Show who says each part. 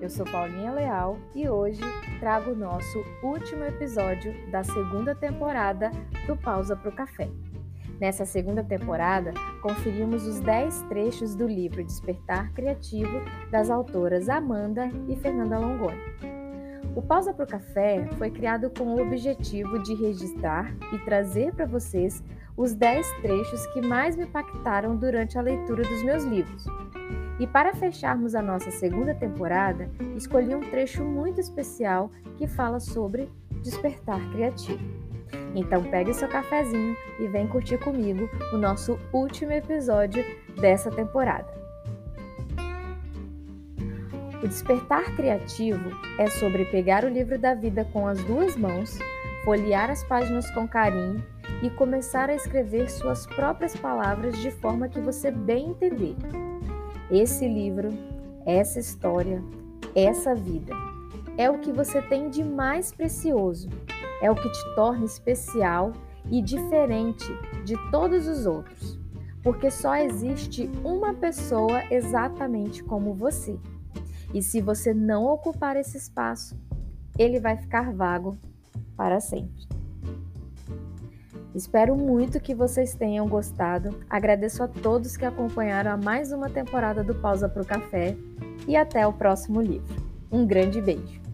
Speaker 1: Eu sou Paulinha Leal e hoje trago o nosso último episódio da segunda temporada do Pausa para o Café. Nessa segunda temporada, conferimos os 10 trechos do livro Despertar Criativo das autoras Amanda e Fernanda Longoni. O Pausa para o Café foi criado com o objetivo de registrar e trazer para vocês os 10 trechos que mais me impactaram durante a leitura dos meus livros. E para fecharmos a nossa segunda temporada, escolhi um trecho muito especial que fala sobre despertar criativo. Então pegue seu cafezinho e vem curtir comigo o nosso último episódio dessa temporada. O despertar criativo é sobre pegar o livro da vida com as duas mãos, folhear as páginas com carinho e começar a escrever suas próprias palavras de forma que você bem entender. Esse livro, essa história, essa vida é o que você tem de mais precioso, é o que te torna especial e diferente de todos os outros, porque só existe uma pessoa exatamente como você. E se você não ocupar esse espaço, ele vai ficar vago para sempre. Espero muito que vocês tenham gostado. Agradeço a todos que acompanharam a mais uma temporada do Pausa para o Café e até o próximo livro. Um grande beijo!